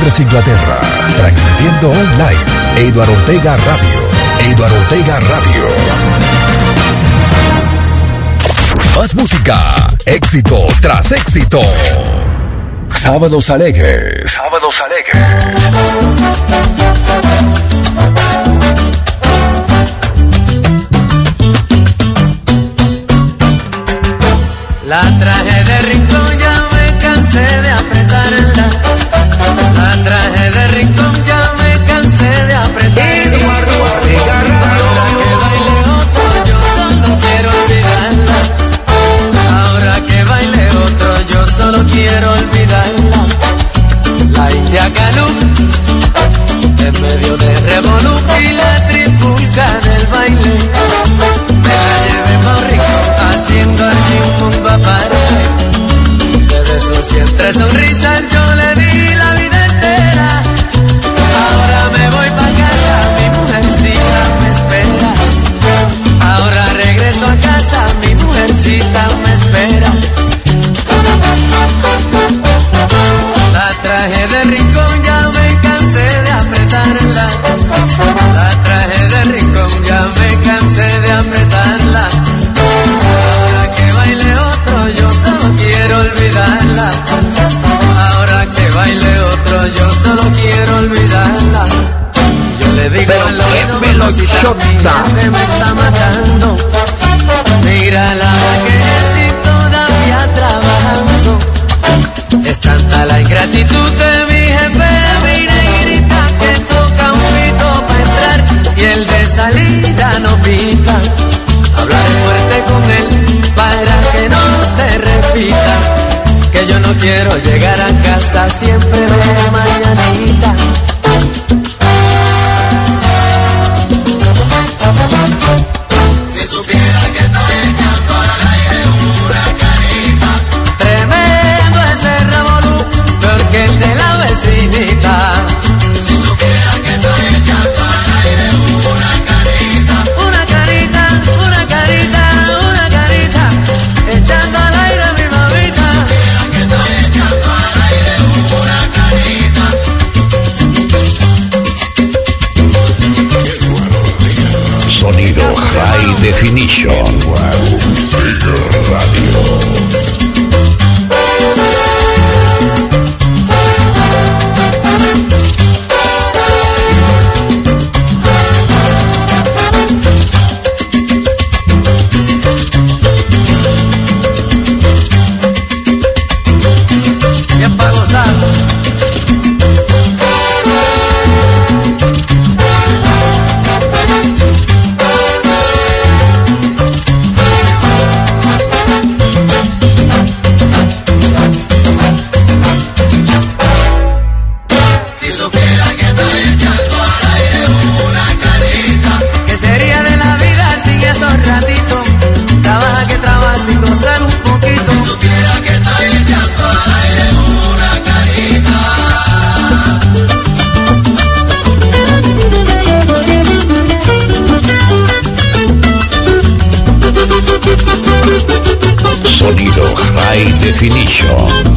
Londres, Inglaterra. Transmitiendo online. Eduardo Ortega Radio. Eduardo Ortega Radio. Más música. Éxito tras éxito. Sábados alegres. Sábados alegres. La traje de rincón, La traje de rincón, ya me cansé de apretarla. Ahora que baile otro, yo solo quiero olvidarla. Ahora que baile otro, yo solo quiero olvidarla. La India Calú, en medio de revolú y la trifulca del baile. Me la llevé más rico, haciendo allí un mundo aparte. Desde sus siempre sonrisas mujercita me espera. La traje de rincón, ya me cansé de apretarla. La traje de rincón, ya me cansé de apretarla. Ahora que baile otro, yo solo quiero olvidarla. Ahora que baile otro, yo solo quiero olvidarla. Yo le digo al oído, me está matando. Mírala que estoy todavía trabajando. Es tanta la ingratitud de mi jefe, mi negrita, que toca un pito para entrar y el de salida no pita. Hablaré fuerte con él para que no se repita. Que yo no quiero llegar a casa siempre de mañanita. High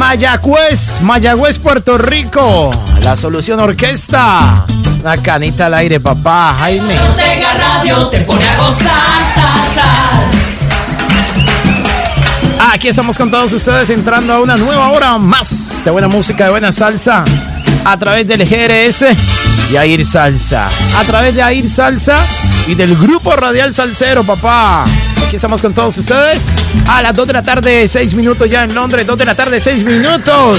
Mayagüez, Mayagüez, Puerto Rico. La solución orquesta. Una canita al aire, papá, Jaime. Ortega Radio te pone a gozar, sal, sal. Aquí estamos con todos ustedes entrando a una nueva hora más de buena música, de buena salsa. A través del GRS y Air Salsa. A través de Air Salsa y del grupo Radial Salsero, papá. Aquí estamos con todos ustedes a las 2 de la tarde, 6 minutos ya en Londres. 2 de la tarde, 6 minutos.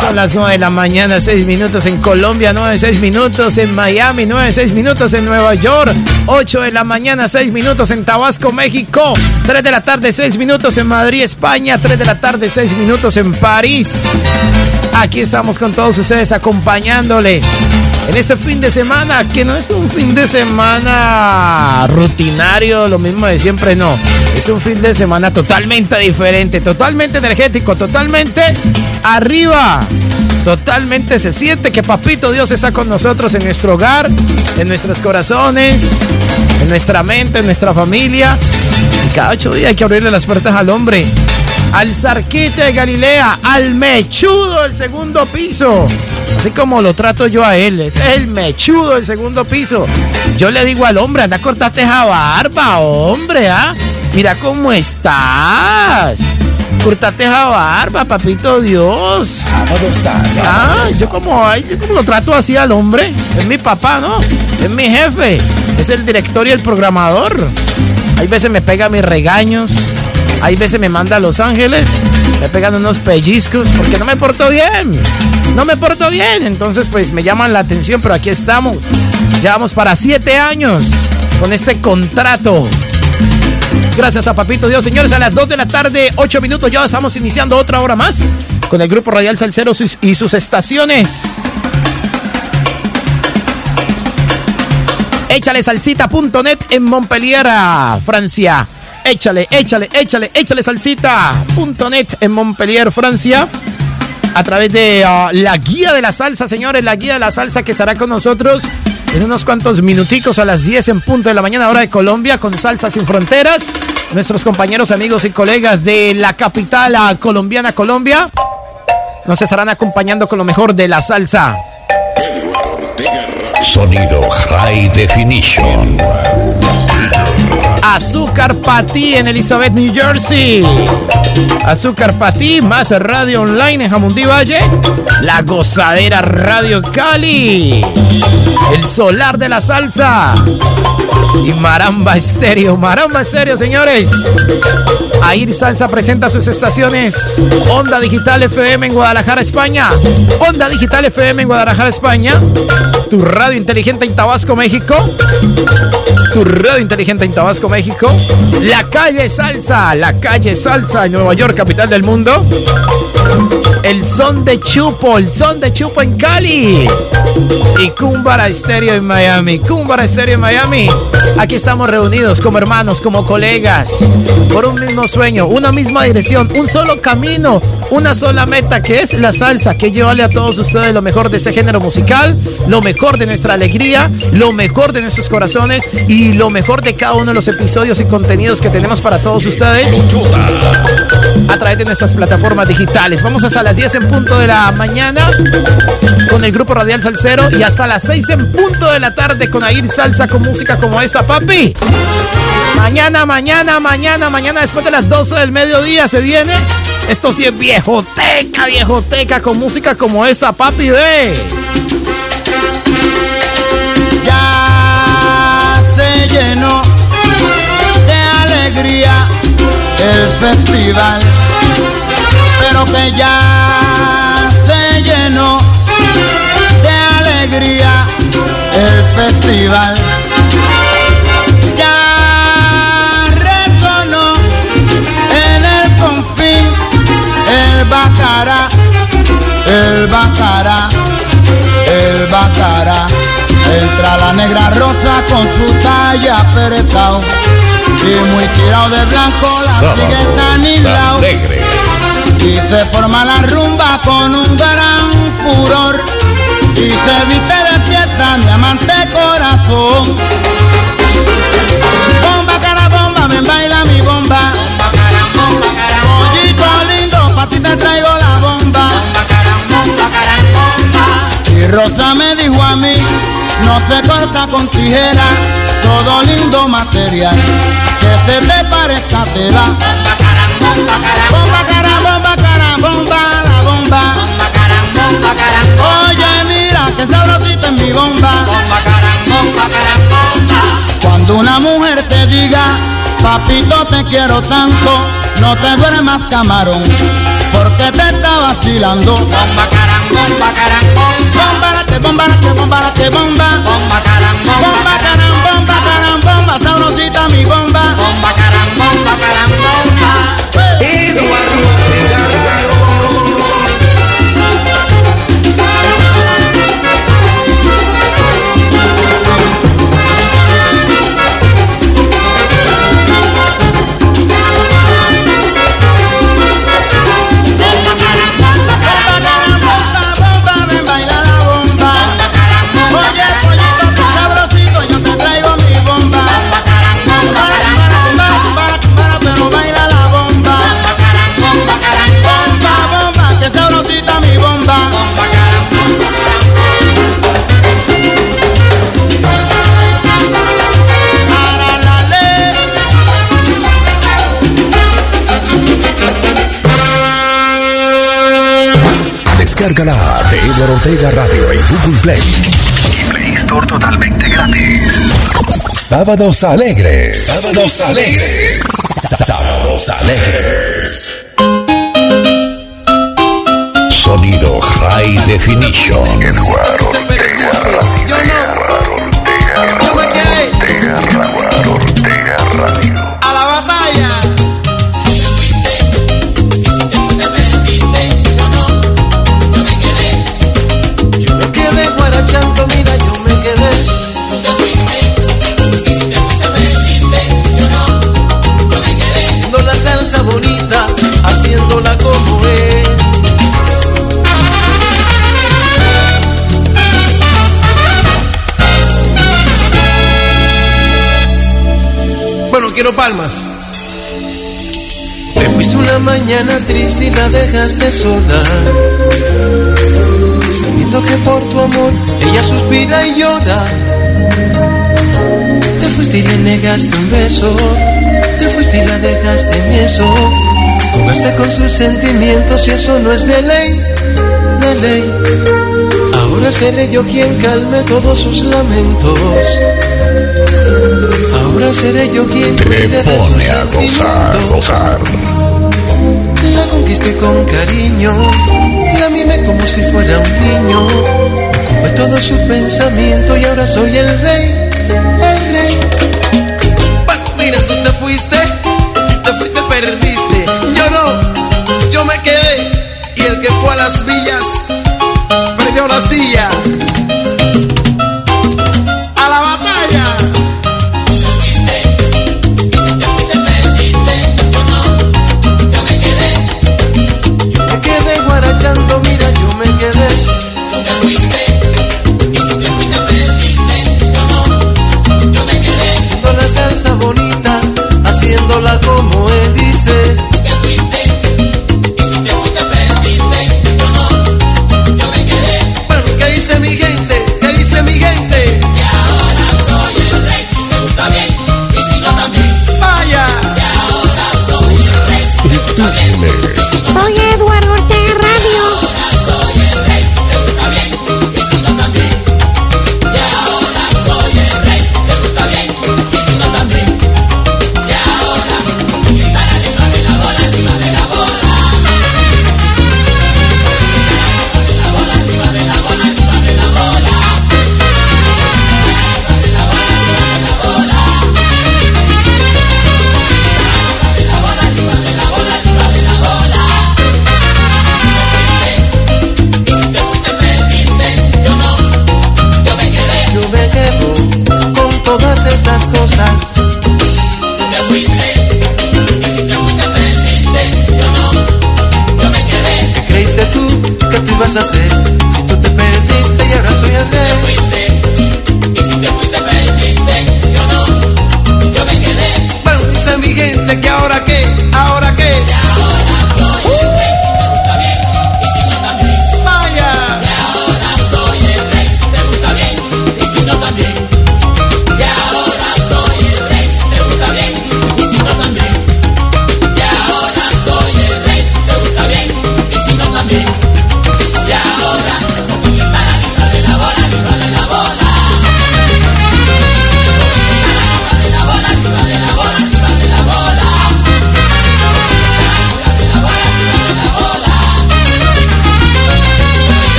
Son las 9 de la mañana, 6 minutos en Colombia, 9, 6 minutos en Miami, 9, 6 minutos en Nueva York, 8 de la mañana, 6 minutos en Tabasco, México, 3 de la tarde, 6 minutos en Madrid, España, 3 de la tarde, 6 minutos en París. Aquí estamos con todos ustedes acompañándoles en este fin de semana, que no es un fin de semana rutinario, lo mismo de siempre, no. Es un fin de semana totalmente diferente, totalmente energético, totalmente arriba. Totalmente se siente que Papito Dios está con nosotros en nuestro hogar, en nuestros corazones, en nuestra mente, en nuestra familia. Y cada ocho días hay que abrirle las puertas al hombre al Zarquete de Galilea, al mechudo del segundo piso. Así como lo trato yo a él, es el mechudo del segundo piso. Yo le digo al hombre, anda, cortate esa barba, hombre, ¿ah? Mira cómo estás. Cortate esa barba, papito Dios. Ah, yo como, yo como lo trato así al hombre. Es mi papá, ¿no? Es mi jefe. Es el director y el programador. Hay veces me pega mis regaños. Hay veces me manda a Los Ángeles, me pegan unos pellizcos porque no me porto bien. No me porto bien. Entonces, pues me llaman la atención, pero aquí estamos. Llevamos para siete años con este contrato. Gracias a Papito Dios, señores. A las 2 de la tarde, 8 minutos, ya estamos iniciando otra hora más con el Grupo Radial Salcero y sus estaciones. Échale salsita.net en Montpellier, Francia. Échale, échale, échale, échale salsita.net en Montpellier, Francia. A través de uh, la guía de la salsa, señores, la guía de la salsa que estará con nosotros en unos cuantos minuticos a las 10 en punto de la mañana, hora de Colombia, con Salsa Sin Fronteras. Nuestros compañeros, amigos y colegas de la capital uh, colombiana, Colombia, nos estarán acompañando con lo mejor de la salsa. Sonido High Definition. Azúcar Patí en Elizabeth, New Jersey. Azúcar Patí, más radio online en Jamundí Valle. La Gozadera Radio Cali. El Solar de la Salsa. Y Maramba Estéreo. Maramba Estéreo, señores. Air Salsa presenta sus estaciones. Onda Digital FM en Guadalajara, España. Onda Digital FM en Guadalajara, España. Tu radio inteligente en Tabasco, México. Tu radio inteligente en Tabasco, México. La calle Salsa, la calle Salsa en Nueva York, capital del mundo. El son de Chupo, el son de Chupo en Cali. Y Cumbara Estéreo en Miami. Cumbara Estéreo en Miami. Aquí estamos reunidos como hermanos, como colegas, por un mismo sueño, una misma dirección, un solo camino, una sola meta que es la salsa, que llevarle a todos ustedes lo mejor de ese género musical, lo mejor de nuestra alegría, lo mejor de nuestros corazones y lo mejor de cada uno de los episodios y contenidos que tenemos para todos ustedes a través de nuestras plataformas digitales. Vamos hasta las 10 en punto de la mañana con el grupo Radial Salcero y hasta las 6 en punto de la tarde con Air Salsa con música como esta, papi. Mañana, mañana, mañana, mañana después de las 12 del mediodía se viene. Esto sí es viejoteca, viejoteca con música como esta, papi, ve. Ya se llenó de alegría el festival, pero que ya se llenó de alegría el festival. El bacará, el bacará, el bacará. Entra la negra rosa con su talla apretado y muy tirado de blanco la sigue tan hilao. Y se forma la rumba con un gran furor y se viste de fiesta mi amante corazón. Rosa me dijo a mí, no se corta con tijera, todo lindo material, que se te parezca tela. Bomba cara, bomba cara, bomba, la bomba. Oye, mira que sabrosita es mi bomba. Cuando una mujer te diga, papito te quiero tanto, no te duermas camarón, porque te está vacilando. Bomba carang, bomba carang, bomba. Bombarate, bombarate, bombarate, bomba. Bomba carang, Bomba carang, bomba carang, bomba, sabrosita mi bomba. bomba carang, bomba carang, bomba. Descárgala de Eduardo Ortega Radio en Google Play. Y Play Store totalmente gratis. Sábados alegres. Sábados alegres. Sábados alegres. Sonido High Definition. Eduardo Yo no. Yo me quedé. A la batalla. Palmas. Te fuiste una mañana triste y la dejaste sola. Sabiendo que por tu amor ella suspira y llora. Te fuiste y le negaste un beso. Te fuiste y la dejaste en eso. Jugaste con sus sentimientos y eso no es de ley, de ley. Ahora seré yo quien calme todos sus lamentos. Ahora seré yo quien cuide de sus sentimientos. gozar. La conquisté con cariño, la mimé como si fuera un niño. Ocupé todo su pensamiento y ahora soy el rey, el rey. Bueno, mira, tú te fuiste, si te fuiste perdiste. Yo no, yo me quedé. Y el que fue a las villas, perdió la silla.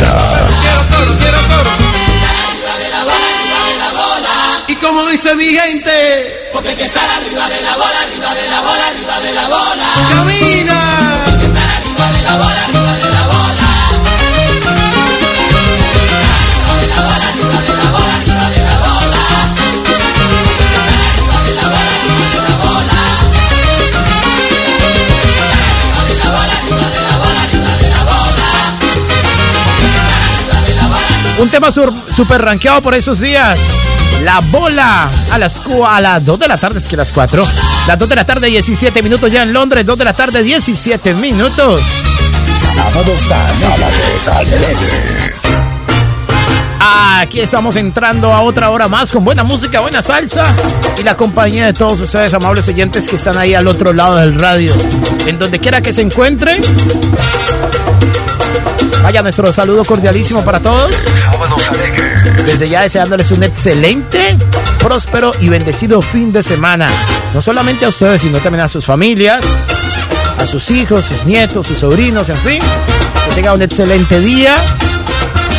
Musicota! Quiero coro, quiero coro. Y como dice mi gente, porque que estar arriba de la bola, arriba de la bola, arriba de la bola. Camina. Tema sur- super rankeado por esos días. La bola a las, a las 2 de la tarde, es que las 4. Las 2 de la tarde, 17 minutos ya en Londres. 2 de la tarde, 17 minutos. Sábados a sábados alegres. Aquí estamos entrando a otra hora más con buena música, buena salsa y la compañía de todos ustedes, amables oyentes que están ahí al otro lado del radio. En donde quiera que se encuentren. Vaya nuestro saludo cordialísimo para todos. Desde ya deseándoles un excelente, próspero y bendecido fin de semana. No solamente a ustedes, sino también a sus familias, a sus hijos, sus nietos, sus sobrinos, en fin. Que tengan un excelente día.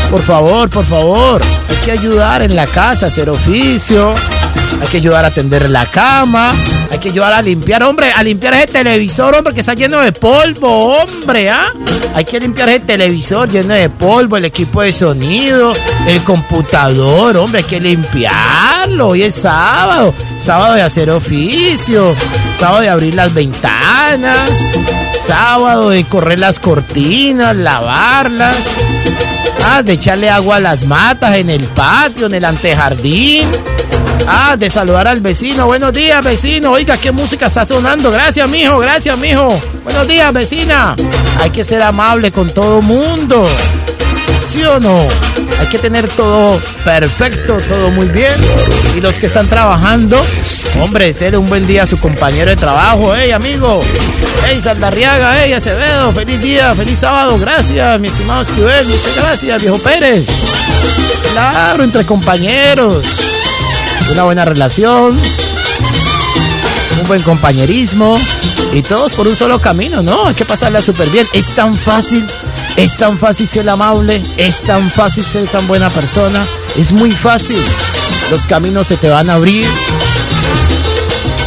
Por favor, por favor, hay que ayudar en la casa, hacer oficio. Hay que ayudar a tender la cama. Hay que ayudar a limpiar, hombre, a limpiar ese televisor, hombre, que está lleno de polvo, hombre, ¿ah? Hay que limpiar ese televisor lleno de polvo, el equipo de sonido, el computador, hombre, hay que limpiarlo. Hoy es sábado, sábado de hacer oficio, sábado de abrir las ventanas, sábado de correr las cortinas, lavarlas. Ah, de echarle agua a las matas en el patio, en el antejardín. Ah, de saludar al vecino. Buenos días, vecino. Oiga, qué música está sonando. Gracias, mijo. Gracias, mijo. Buenos días, vecina. Hay que ser amable con todo mundo. ¿Sí o no? Hay que tener todo perfecto, todo muy bien. Y los que están trabajando, hombre, ser un buen día a su compañero de trabajo. Hey, amigo. Hey, Saldarriaga. Hey, Acevedo. Feliz día, feliz sábado. Gracias, mi estimado Esquivel. Muchas gracias, viejo Pérez. Claro, entre compañeros. Una buena relación. Un buen compañerismo. Y todos por un solo camino, ¿no? Hay que pasarla súper bien. Es tan fácil. Es tan fácil ser amable. Es tan fácil ser tan buena persona. Es muy fácil. Los caminos se te van a abrir.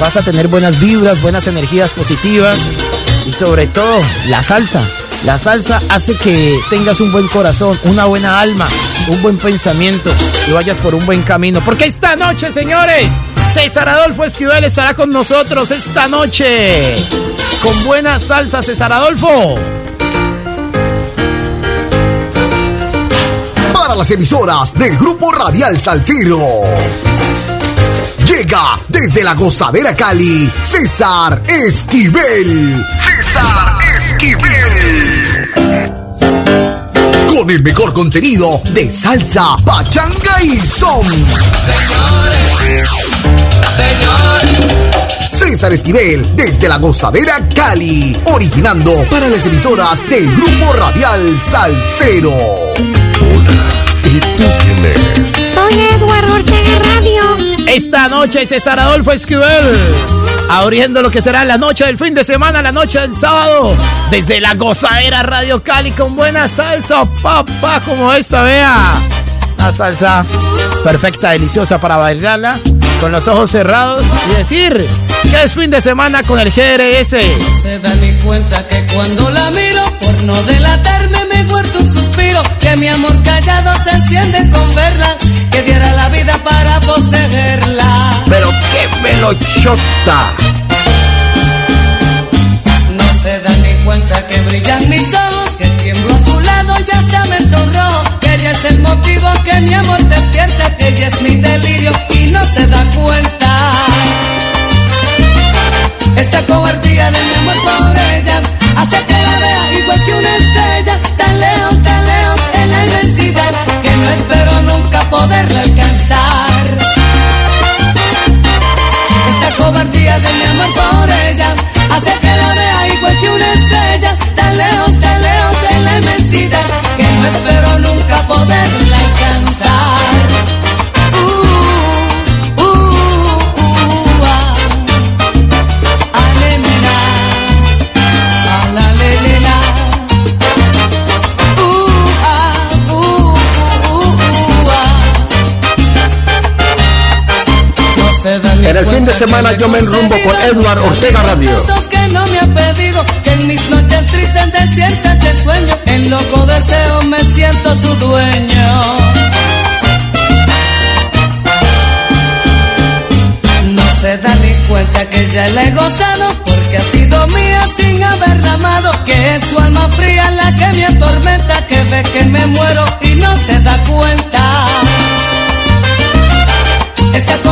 Vas a tener buenas vibras, buenas energías positivas. Y sobre todo, la salsa. La salsa hace que tengas un buen corazón, una buena alma, un buen pensamiento y vayas por un buen camino. Porque esta noche, señores, César Adolfo Esquivel estará con nosotros esta noche. Con buena salsa, César Adolfo. para las emisoras del Grupo Radial Salciro. Llega desde la gozadera Cali, César Esquivel. César Esquivel. Con el mejor contenido de salsa, pachanga y son. César Esquivel desde la gozadera Cali, originando para las emisoras del Grupo Radial Salcero. ¿Y tú quién eres? Soy Eduardo Ortega Radio. Esta noche César Adolfo Esquivel abriendo lo que será la noche del fin de semana, la noche del sábado, desde la gozadera Radio Cali con buena salsa, papá, como esta, vea. Una salsa perfecta, deliciosa para bailarla, con los ojos cerrados y decir que es fin de semana con el GRS. se da ni cuenta que cuando la miro, por no delatarme que mi amor callado se enciende con verla, que diera la vida para poseerla. Pero qué melochota. No se da ni cuenta que brillan mis ojos, que tiemblo a su lado y hasta me sonrojo, que ella es el motivo que mi amor despierta, que ella es mi delirio y no se da cuenta. Esta cobardía de mi amor por ella hace que la vea igual que una estrella, tan lejos, no espero nunca poderla alcanzar. En el fin de semana yo me enrumbo con Edward Ortega Radio. que no me ha pedido, que en mis noches tristes desiertas de sueño, en loco deseo me siento su dueño. No se da ni cuenta que ya la he gozado porque ha sido mía sin haberla amado. Que es su alma fría la que me atormenta, que ve que me muero y no se da cuenta.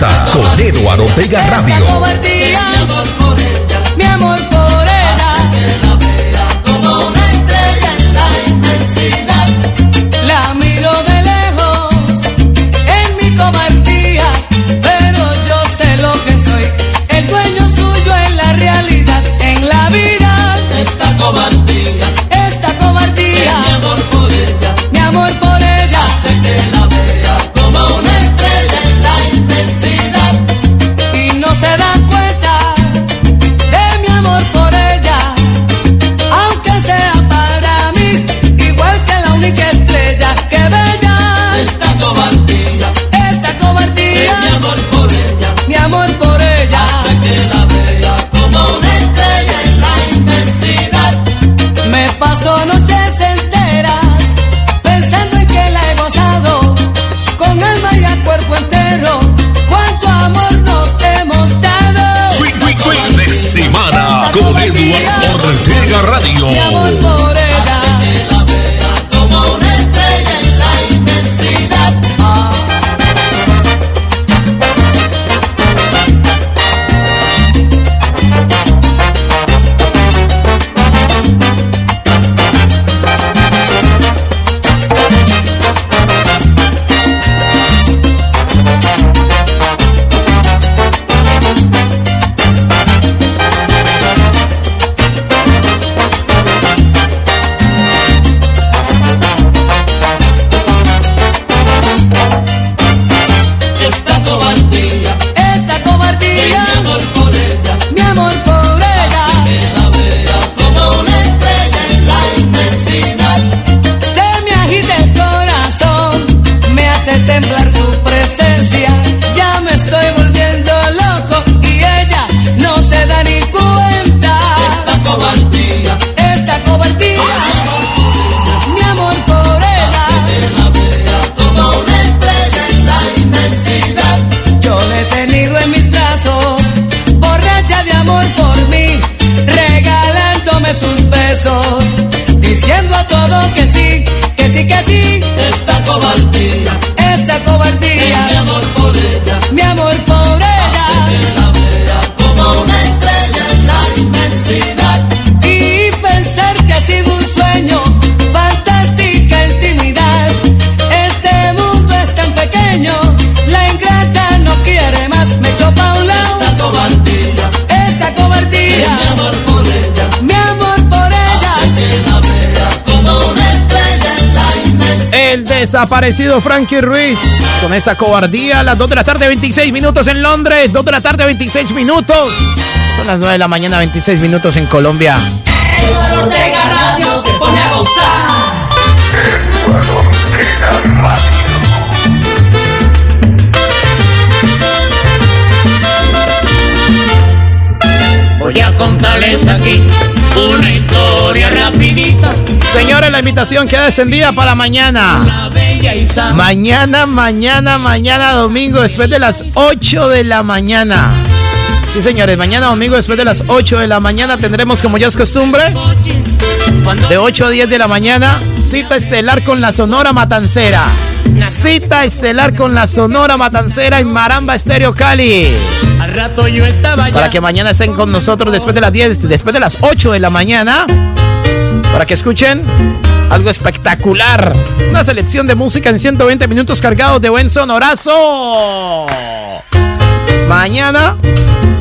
Fiesta con Eduardo Radio. Desaparecido Frankie Ruiz. Con esa cobardía, las 2 de la tarde, 26 minutos en Londres. 2 de la tarde, 26 minutos. Son las 9 de la mañana, 26 minutos en Colombia. Eduardo Ortega Radio te pone a gozar. Voy a contarles aquí una historia Señores, la invitación queda extendida para mañana. Mañana, mañana, mañana domingo, después de las 8 de la mañana. Sí, señores, mañana domingo, después de las 8 de la mañana, tendremos, como ya es costumbre, de 8 a 10 de la mañana, cita estelar con la Sonora Matancera. Cita estelar con la Sonora Matancera en Maramba Estéreo Cali. Para que mañana estén con nosotros después de las 10, después de las 8 de la mañana. Para que escuchen algo espectacular. Una selección de música en 120 minutos cargados de buen sonorazo. Mañana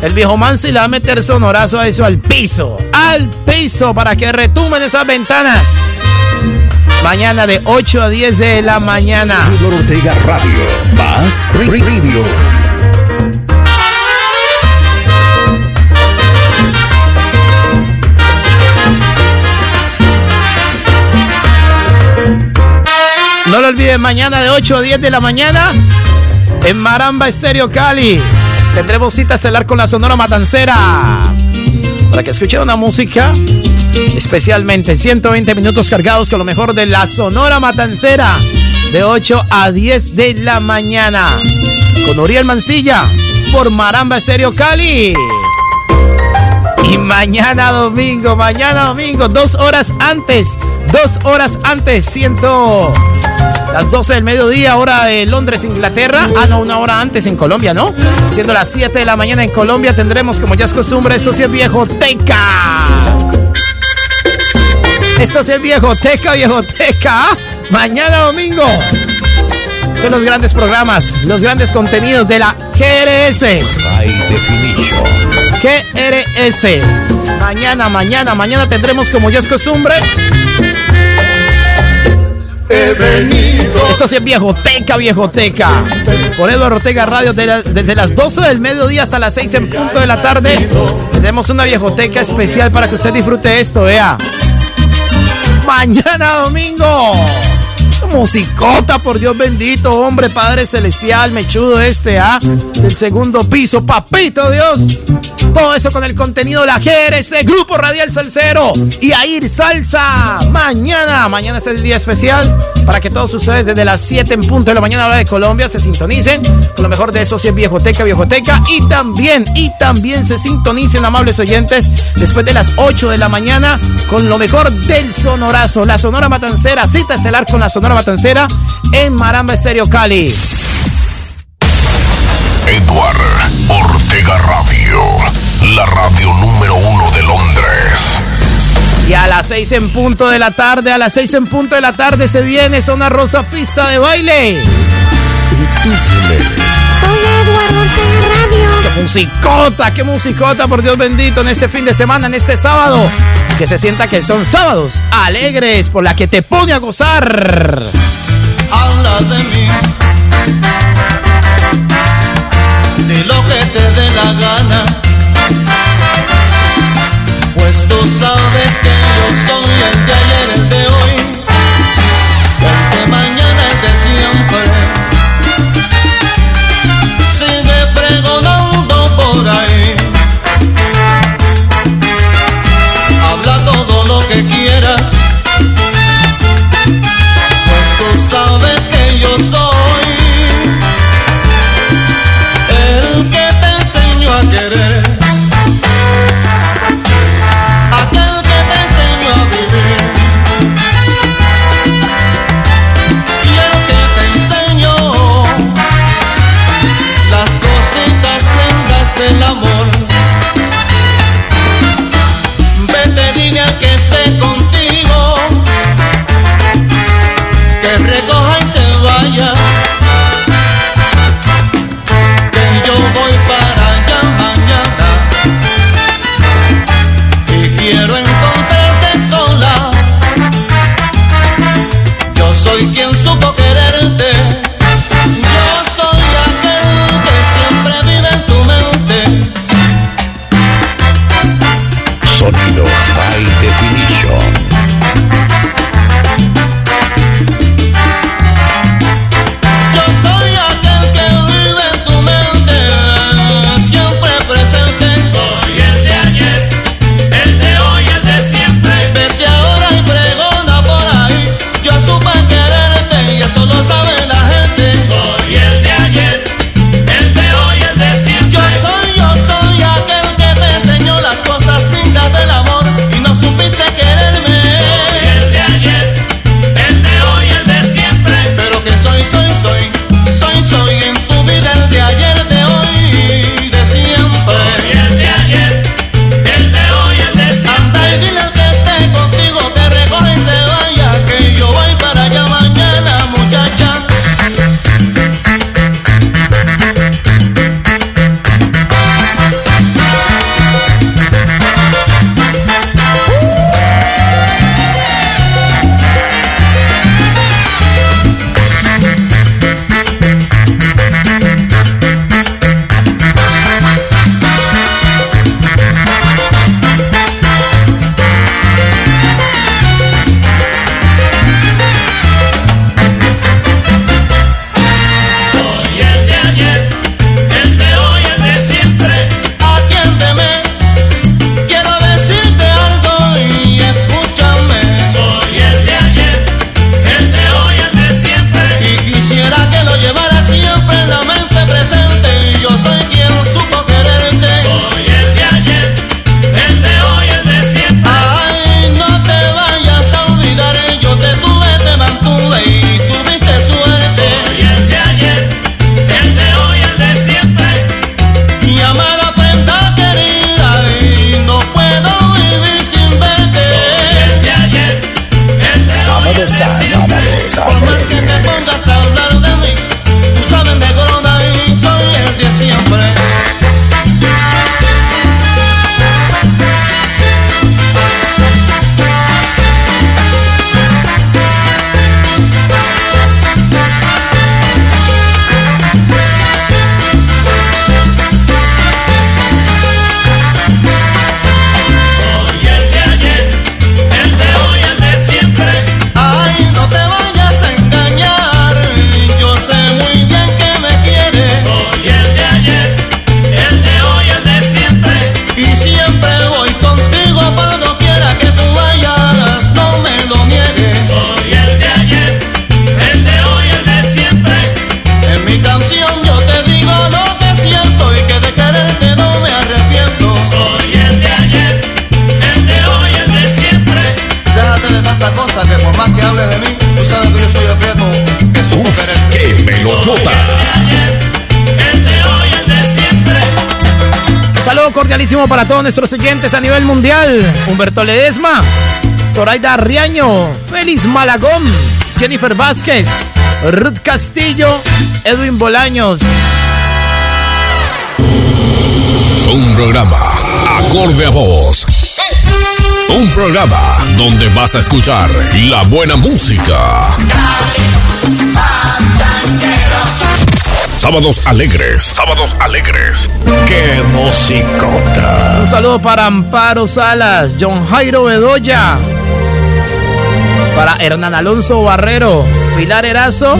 el viejo Mansi le va a meter sonorazo a eso al piso. Al piso para que retumen esas ventanas. Mañana de 8 a 10 de la mañana. Ortega Radio. Más No lo olviden, mañana de 8 a 10 de la mañana en Maramba Estéreo Cali. Tendremos cita estelar con la Sonora Matancera. Para que escuchen una música especialmente 120 minutos cargados con lo mejor de la Sonora Matancera. De 8 a 10 de la mañana. Con Uriel Mancilla por Maramba Estéreo Cali. Y mañana domingo, mañana domingo, dos horas antes, dos horas antes, siento las 12 del mediodía, hora de Londres, Inglaterra. Ah, no, una hora antes en Colombia, ¿no? Siendo las 7 de la mañana en Colombia, tendremos, como ya es costumbre, eso sí es viejo teca. Esto sí es viejo teca, viejo teca. Mañana domingo. Son los grandes programas, los grandes contenidos de la GRS. GRS. Mañana, mañana, mañana tendremos, como ya es costumbre, He. Esto sí es viejoteca, viejoteca. Por Eduardo Ortega Radio desde las 12 del mediodía hasta las 6 en punto de la tarde. Tenemos una viejoteca especial para que usted disfrute esto, vea. Mañana domingo. Musicota, por Dios bendito, hombre, Padre Celestial, mechudo este, ¿ah? Del segundo piso, papito Dios. Todo eso con el contenido de la GRC, Grupo Radial Salcero y Air Salsa. Mañana, mañana es el día especial para que todos ustedes desde las 7 en punto de la mañana hora de Colombia se sintonicen con lo mejor de eso, si es viejoteca, viejoteca. Y también, y también se sintonicen, amables oyentes, después de las 8 de la mañana con lo mejor del sonorazo, la Sonora Matancera, cita estelar con la Sonora Matancera en Maramba Estéreo Cali. Edward Ortega Radio. La radio número uno de Londres. Y a las 6 en punto de la tarde, a las 6 en punto de la tarde se viene Zona Rosa Pista de Baile. Soy Eduardo Ortega Radio. ¡Qué musicota, qué musicota, por Dios bendito, en este fin de semana, en este sábado! Que se sienta que son sábados alegres, por la que te pone a gozar. Habla de mí. De lo que te dé la gana. Especialísimo para todos nuestros oyentes a nivel mundial. Humberto Ledesma, Zoraida Riaño, Félix Malagón, Jennifer Vázquez, Ruth Castillo, Edwin Bolaños. Un programa acorde a voz. Un programa donde vas a escuchar la buena música. Sábados alegres. Sábados alegres. ¡Qué musicota! Un saludo para Amparo Salas, John Jairo Bedoya, para Hernán Alonso Barrero, Pilar Erazo,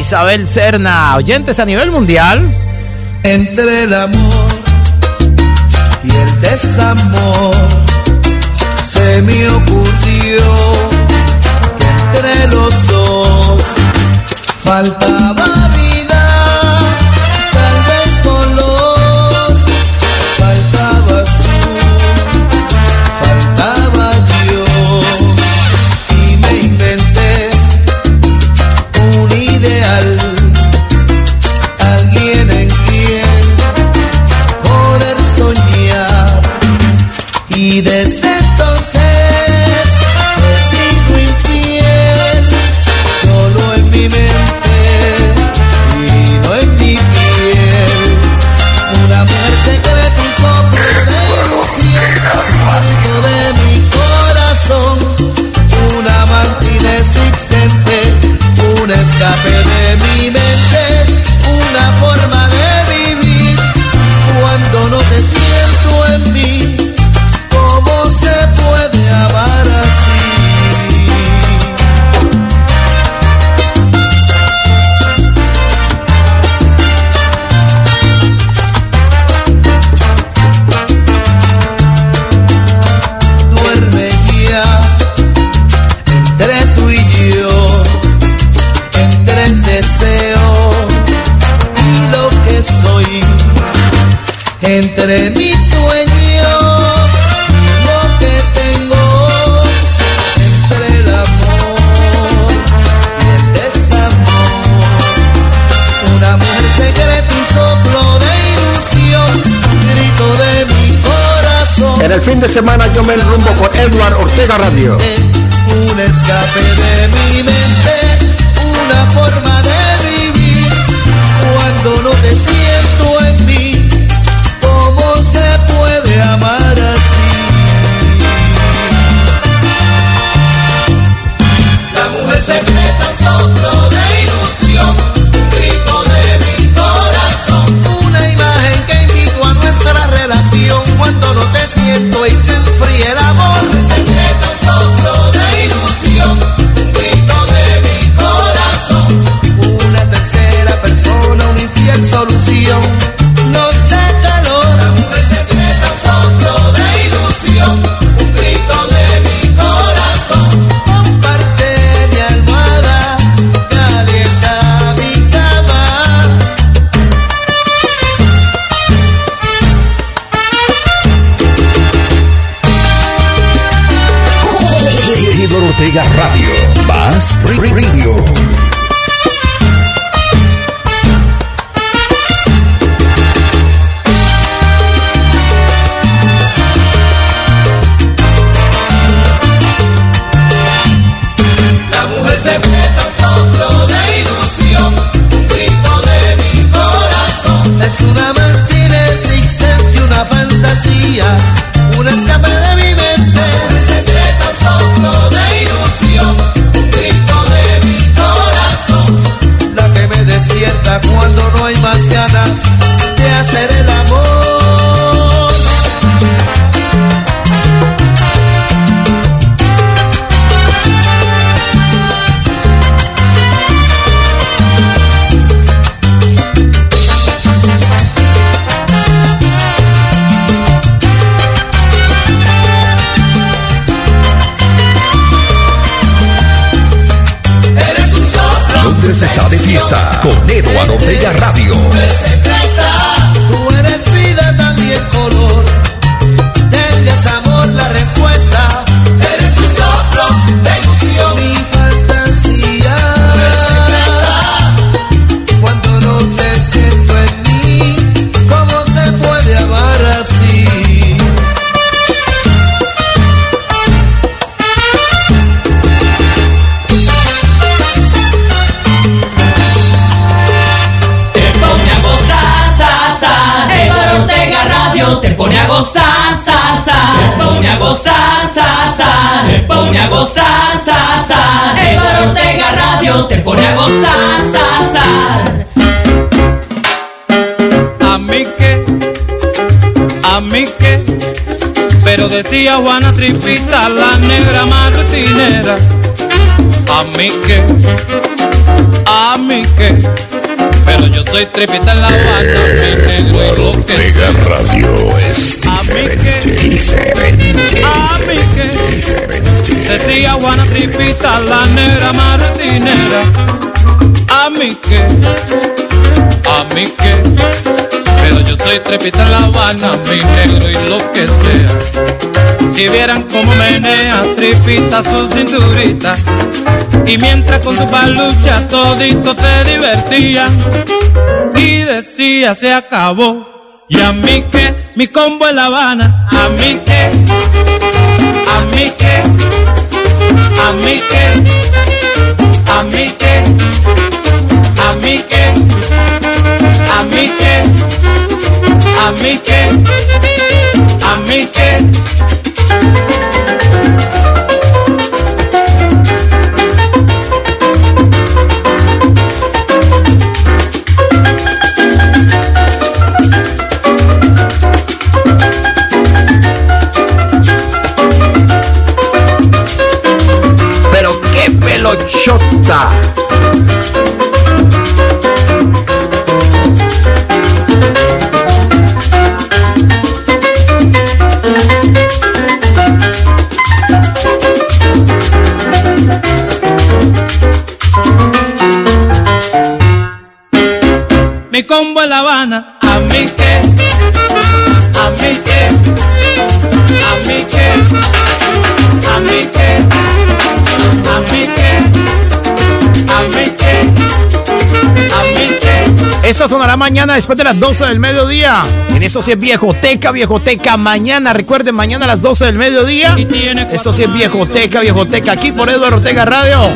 Isabel Cerna. Oyentes a nivel mundial. Entre el amor y el desamor se me ocurrió que entre los dos faltaba entre Ortega Radio. pone a gozar, sa, sa, pone a gozar, sa, sa, pone a gozar, sa, sa, Álvaro Ortega Radio te pone a gozar, sa, sa. A mí que, a mí que, pero decía Juana Tripita, la negra martinera, a mí que, a mí que pero yo soy tripita en la banda, lo que Ortega Radio es diferente, diferente, A mí que, decía Juana Tripita, la negra más rutinera. A mí que, a mí que, pero yo soy trepita en la Habana, mi negro y lo que sea. Si vieran cómo menea tripita su cinturita, y mientras con tu palucha todito te divertía, y decía se acabó. Y a mí que, mi combo en La Habana, a mí que, a mí que, a mí que, a mí que, a mí que, a mí que. Pero qué pelochota. Combo en La Habana, a mí que, a mí que, a mí que, a mí que, a mí que, a mí que, a mí que. Esto sonará mañana después de las 12 del mediodía. En eso sí es viejoteca, viejoteca. Mañana, recuerden, mañana a las 12 del mediodía. Esto sí es viejoteca, viejoteca. Aquí por Eduardo Ortega Radio.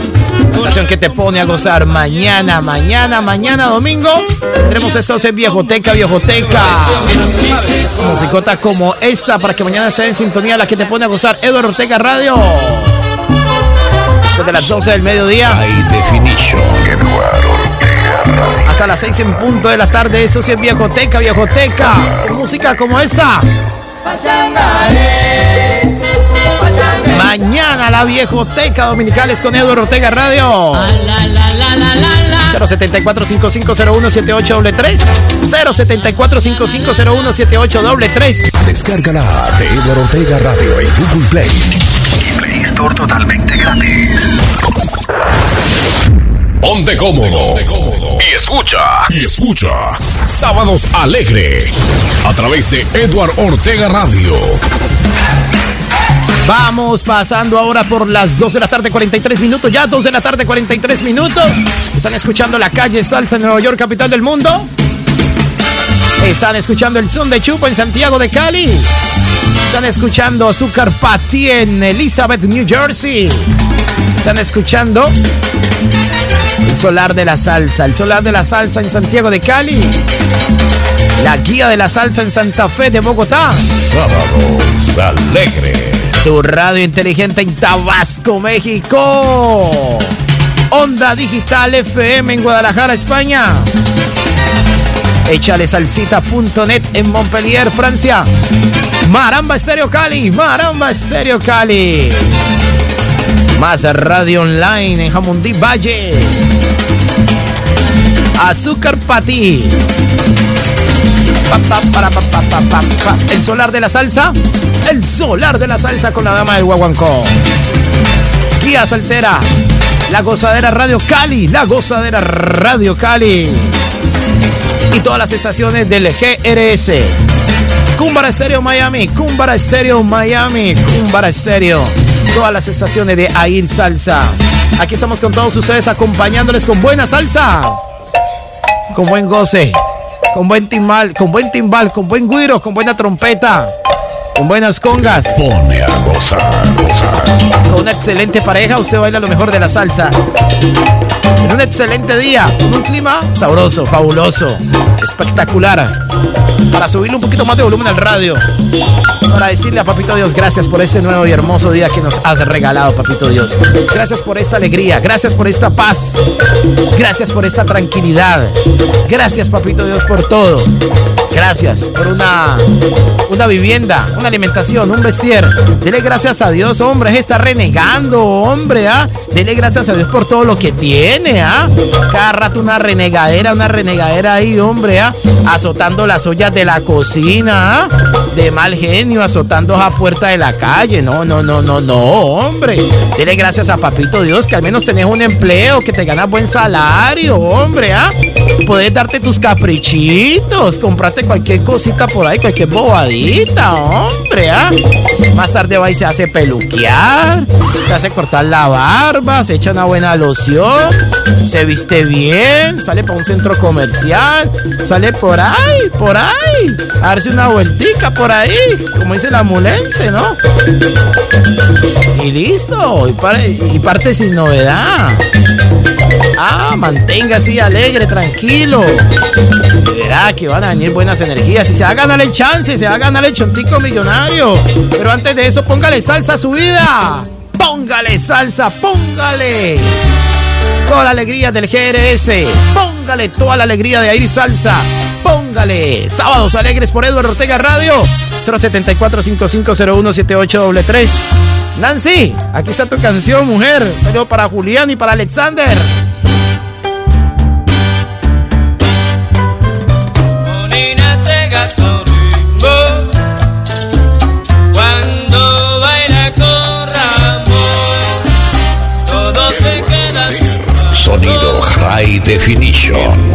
La estación que te pone a gozar mañana, mañana, mañana, domingo. Tendremos esto sí es viejoteca, viejoteca. Musicota como esta para que mañana esté en sintonía la que te pone a gozar Eduardo Ortega Radio. Después de las 12 del mediodía. High Definition. Hasta las 6 en punto de la tarde, eso sí es viejoteca, viejoteca. Con música como esa. Mañana la viejoteca dominicales con Eduardo Ortega Radio. 074 5501 7833 074 5501 7833 Descárgala de Eduardo Ortega Radio en Google Play. Y Play Store totalmente gratis. Ponte cómodo. Y escucha. Y escucha. Sábados Alegre. A través de Eduardo Ortega Radio. Vamos pasando ahora por las 2 de la tarde, 43 minutos. Ya 2 de la tarde, 43 minutos. Están escuchando la calle Salsa en Nueva York, capital del mundo. Están escuchando el son de Chupa en Santiago de Cali. Están escuchando Azúcar Patí en Elizabeth, New Jersey. Están escuchando el solar de la salsa, el solar de la salsa en Santiago de Cali. La guía de la salsa en Santa Fe de Bogotá. Sábados Alegre. Tu radio inteligente en Tabasco, México. Onda Digital FM en Guadalajara, España. Échale salsita.net en Montpellier, Francia. Maramba Estéreo Cali, Maramba Estéreo Cali. Más radio online en Jamundí Valle. Azúcar para, pa, pa, pa, pa, pa. El solar de la salsa. El solar de la salsa con la dama del guaguancó. Guía Salsera. La gozadera Radio Cali. La gozadera Radio Cali. Y todas las estaciones del GRS. Cumbara Estéreo Miami. Cumbara Estéreo Miami. Cumbara Estéreo. Todas las estaciones de Air Salsa. Aquí estamos con todos ustedes acompañándoles con buena salsa. Con buen goce con buen timbal, con buen timbal, con buen guiro, con buena trompeta, con buenas congas. Pone a gozar, gozar. Con una excelente pareja, usted baila lo mejor de la salsa. En un excelente día, un clima sabroso, fabuloso, espectacular. Para subirle un poquito más de volumen al radio. Para decirle a Papito Dios, gracias por este nuevo y hermoso día que nos has regalado, Papito Dios. Gracias por esta alegría, gracias por esta paz, gracias por esta tranquilidad. Gracias, Papito Dios, por todo. Gracias por una, una vivienda, una alimentación, un vestir. Dele gracias a Dios, hombre. Está renegando, hombre, ¿ah? Dele gracias a Dios por todo lo que tiene, ¿ah? Cada rato una renegadera, una renegadera ahí, hombre, ¿ah? Azotando las ollas de la cocina, ¿ah? De mal genio, azotando a puerta de la calle. No, no, no, no, no, hombre. Dele gracias a Papito Dios que al menos tenés un empleo, que te ganas buen salario, hombre, ¿ah? Puedes darte tus caprichitos, comprarte cualquier cosita por ahí, cualquier bobadita, hombre, ¿ah? Más tarde va y se hace peluquear, se hace cortar la barba, se echa una buena loción, se viste bien, sale para un centro comercial, sale por ahí, por ahí, a darse una vueltica por ahí, como dice la mulense, ¿no? Y listo, y, para- y parte sin novedad. Ah, mantenga así alegre, tranquilo. Y Verá que van a venir buenas energías y se va a ganar el chance, se va a ganar el chontico millonario. Pero antes de eso, póngale salsa a su vida. Póngale salsa, póngale. Toda la alegría del GRS. Póngale toda la alegría de Air Salsa. Póngale. Sábados alegres por Eduardo Ortega Radio. 074-5501-7833. Nancy, aquí está tu canción, mujer. Salió para Julián y para Alexander. Cuando baila con Ramón. Todo se queda Sonido High Definition.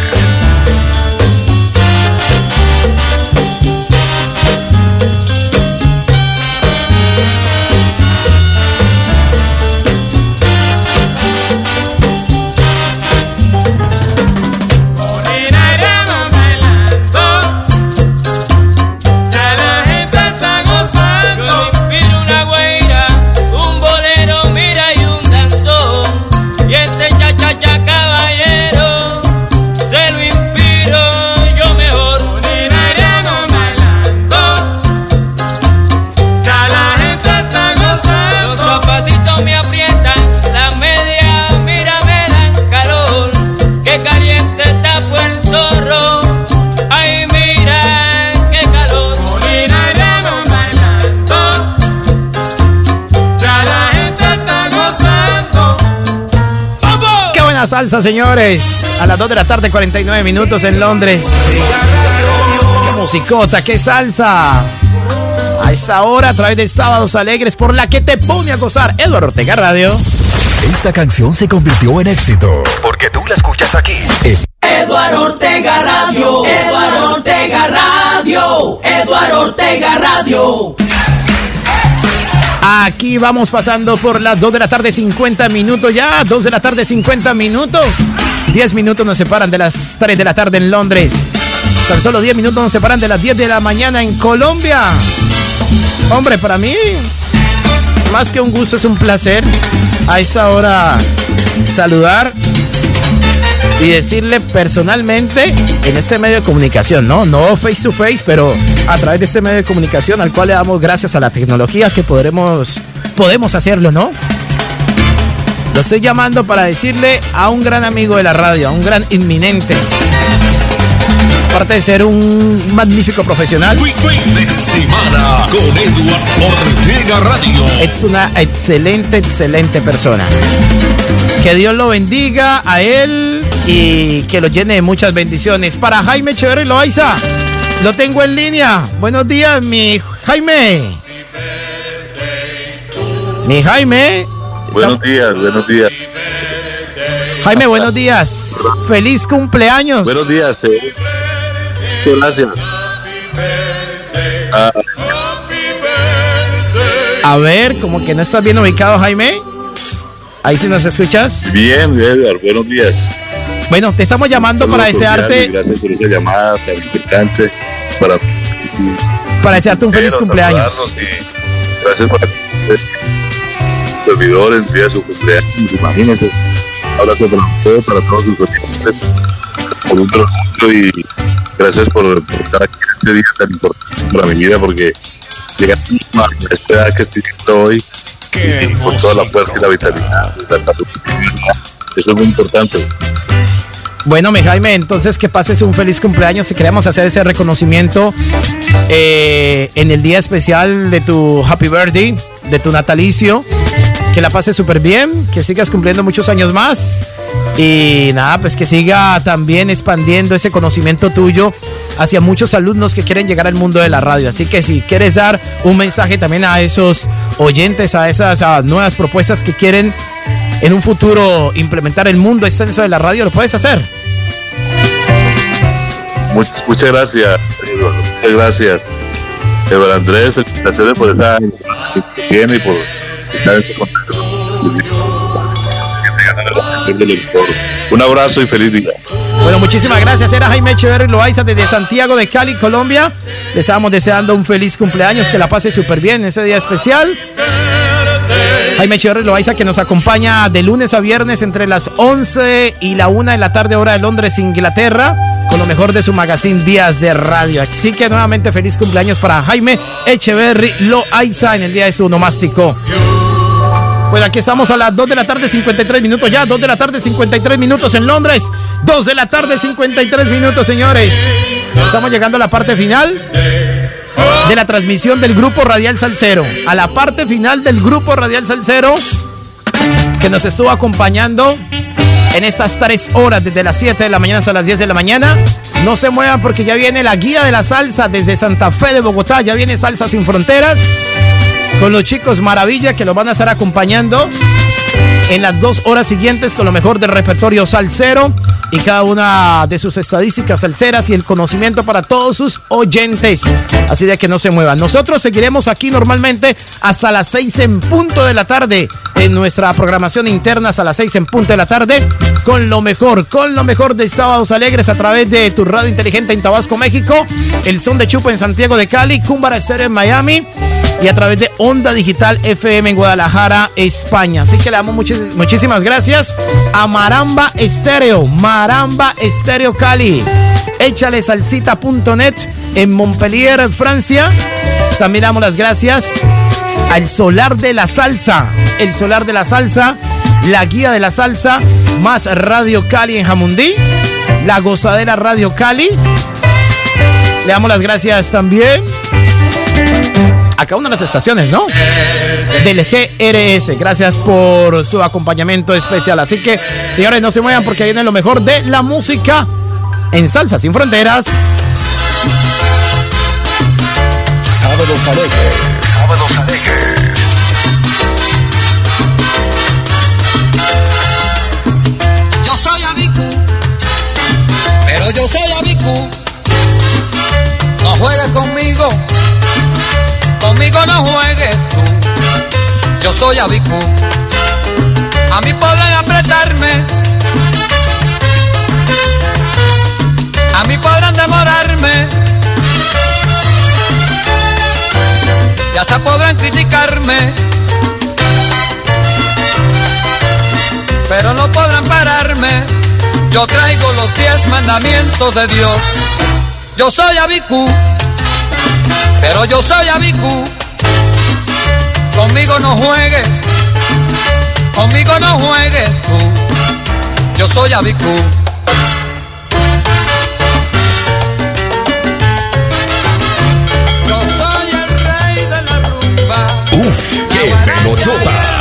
Salsa, señores. A las 2 de la tarde, 49 minutos en Londres. ¡Qué musicota, qué salsa! A esta hora, a través de Sábados Alegres, por la que te pone a gozar Eduardo Ortega Radio. Esta canción se convirtió en éxito porque tú la escuchas aquí. Eduardo Ortega Radio. Eduardo Ortega Radio. Eduardo Ortega Radio. Aquí vamos pasando por las 2 de la tarde, 50 minutos ya. 2 de la tarde, 50 minutos. 10 minutos nos separan de las 3 de la tarde en Londres. Tan solo 10 minutos nos separan de las 10 de la mañana en Colombia. Hombre, para mí, más que un gusto, es un placer a esta hora saludar y decirle personalmente en este medio de comunicación, ¿no? No face to face, pero a través de este medio de comunicación al cual le damos gracias a la tecnología que podremos, podemos hacerlo, ¿no? Lo estoy llamando para decirle a un gran amigo de la radio, a un gran inminente. Aparte de ser un magnífico profesional. de semana con Ortega Radio. Es una excelente, excelente persona. Que Dios lo bendiga a él y que lo llene de muchas bendiciones. Para Jaime Chévere Loaiza, lo tengo en línea. Buenos días, mi Jaime. Mi Jaime. Buenos días, buenos días. Jaime, buenos días. Feliz cumpleaños. Buenos días. Eh. Gracias. Ah. A ver, como que no estás bien ubicado, Jaime. Ahí sí nos escuchas. Bien, Edgar, buenos días. Bueno, te estamos llamando para desearte. Gracias por esa llamada tan importante. Para, para desearte un feliz cumpleaños. Gracias por servidores, día de su cumpleaños. Imagínense. Ahora para todos, para todos sus oyentes. Por un mucho y gracias por, estar aquí en este día tan importante para mi vida porque llegar a esta edad que estoy hoy y con toda la fuerza y la vitalidad, eso es muy importante. Bueno, mi Jaime, entonces que pases un feliz cumpleaños y queremos hacer ese reconocimiento eh, en el día especial de tu Happy Birthday, de tu natalicio. Que la pases súper bien, que sigas cumpliendo muchos años más y nada, pues que siga también expandiendo ese conocimiento tuyo hacia muchos alumnos que quieren llegar al mundo de la radio. Así que si quieres dar un mensaje también a esos oyentes, a esas nuevas propuestas que quieren en un futuro implementar el mundo extenso de la radio, lo puedes hacer. Muchas, muchas gracias, muchas gracias. Eduardo Andrés, felicitaciones por esa tiene y por estar en este contacto. Un abrazo y feliz día. Bueno, muchísimas gracias. Era Jaime Echeverri Loaiza desde Santiago de Cali, Colombia. Le estábamos deseando un feliz cumpleaños, que la pase súper bien en ese día especial. Jaime Echeverri Loaiza que nos acompaña de lunes a viernes entre las 11 y la 1 de la tarde, hora de Londres, Inglaterra, con lo mejor de su magazine Días de Radio. Así que nuevamente feliz cumpleaños para Jaime Echeverri Loaiza en el día de su nomástico. Pues aquí estamos a las 2 de la tarde, 53 minutos ya. 2 de la tarde, 53 minutos en Londres. 2 de la tarde, 53 minutos, señores. Estamos llegando a la parte final de la transmisión del Grupo Radial Salcero. A la parte final del Grupo Radial Salcero que nos estuvo acompañando en estas 3 horas, desde las 7 de la mañana hasta las 10 de la mañana. No se muevan porque ya viene la guía de la salsa desde Santa Fe de Bogotá. Ya viene Salsa Sin Fronteras con los chicos Maravilla que los van a estar acompañando en las dos horas siguientes con lo mejor del repertorio salsero y cada una de sus estadísticas salseras y el conocimiento para todos sus oyentes. Así de que no se muevan. Nosotros seguiremos aquí normalmente hasta las seis en punto de la tarde en nuestra programación interna hasta las seis en punto de la tarde con lo mejor, con lo mejor de Sábados Alegres a través de tu radio inteligente en Tabasco, México, el son de Chupa en Santiago de Cali, Cúmbara Estéreo en Miami y a través de Onda Digital FM en Guadalajara, España. Así que le damos muchísimas gracias a Maramba Estéreo, Maramba Estéreo Cali. Échale salsita.net en Montpellier, Francia. También damos las gracias al Solar de la Salsa, el Solar de la Salsa, la Guía de la Salsa, más Radio Cali en Jamundí, la Gozadera Radio Cali. Le damos las gracias también a cada una de las estaciones, ¿no? Del GRS. Gracias por su acompañamiento especial. Así que, señores, no se muevan porque viene lo mejor de la música en Salsa Sin Fronteras. Sábados alegres. Sábados alegres. Yo soy Abiku, pero yo soy Abiku. No juegues conmigo, conmigo no juegues tú. Yo soy Abiku, a mí podrán apretarme, a mí podrán demorarme, hasta podrán criticarme. pero no podrán pararme. Yo traigo los diez mandamientos de Dios. Yo soy Abiku, pero yo soy Abiku. Conmigo no juegues, conmigo no juegues tú. Yo soy Abiku. Uf, qué melotota.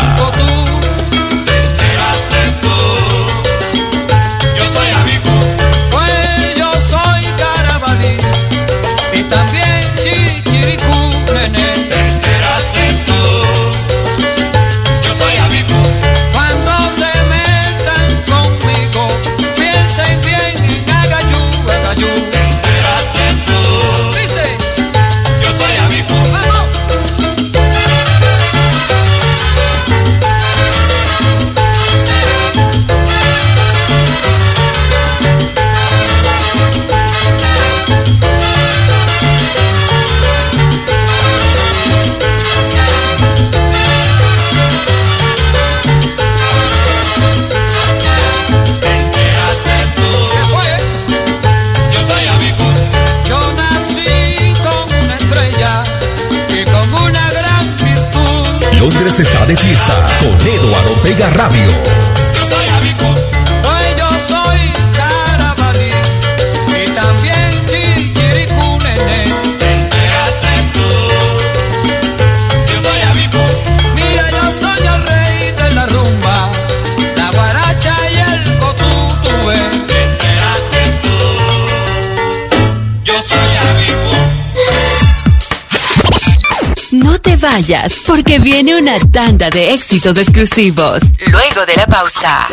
Porque viene una tanda de éxitos exclusivos. Luego de la pausa.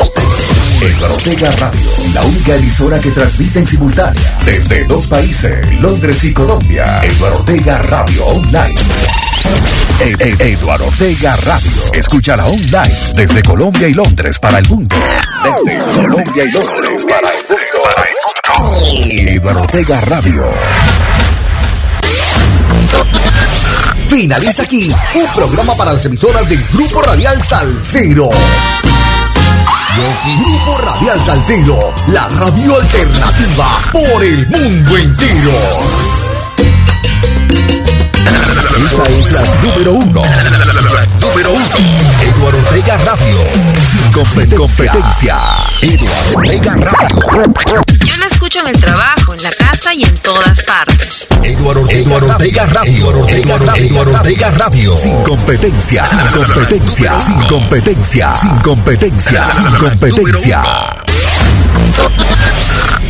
Eduardo Ortega Radio, la única emisora que transmite en simultánea desde dos países, Londres y Colombia. Eduardo Ortega Radio Online. E- e- Eduardo Ortega Radio. Escúchala online desde Colombia y Londres para el mundo. Desde Colombia y Londres para el mundo. Para. Eduardo Ortega Radio. Finaliza aquí un programa para las emisoras del Grupo Radial Salcero. Grupo Radial Salcero, la radio alternativa por el mundo entero. Esta es la número uno. Número uno. Eduardo Ortega Radio. Sin competencia. Eduardo Ortega Radio. Yo la escucho en el trabajo, en la casa y en todas partes. Eduardo Ortega, Eduardo Ortega Radio. Eduardo Ortega, Radio. Eduardo Ortega Radio. Sin competencia. Sin competencia. Sin competencia. Sin competencia. Sin competencia.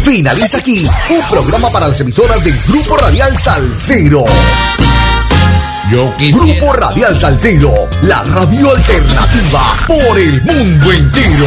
Finaliza aquí un programa para las emisoras del Grupo Radial Salcero. Yo Grupo Radial Salcero, la radio alternativa por el mundo entero.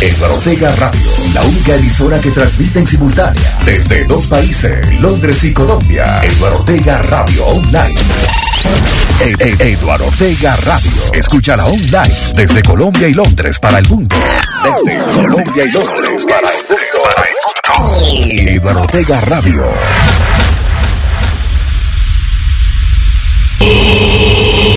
Eduardo Ortega Radio, la única emisora que transmite en simultánea desde dos países, Londres y Colombia. Eduardo Ortega Radio Online. E- e- Eduardo Ortega Radio. Escúchala online desde Colombia y Londres para el mundo. Desde Colombia y Londres para el mundo. Para Ortega Radio.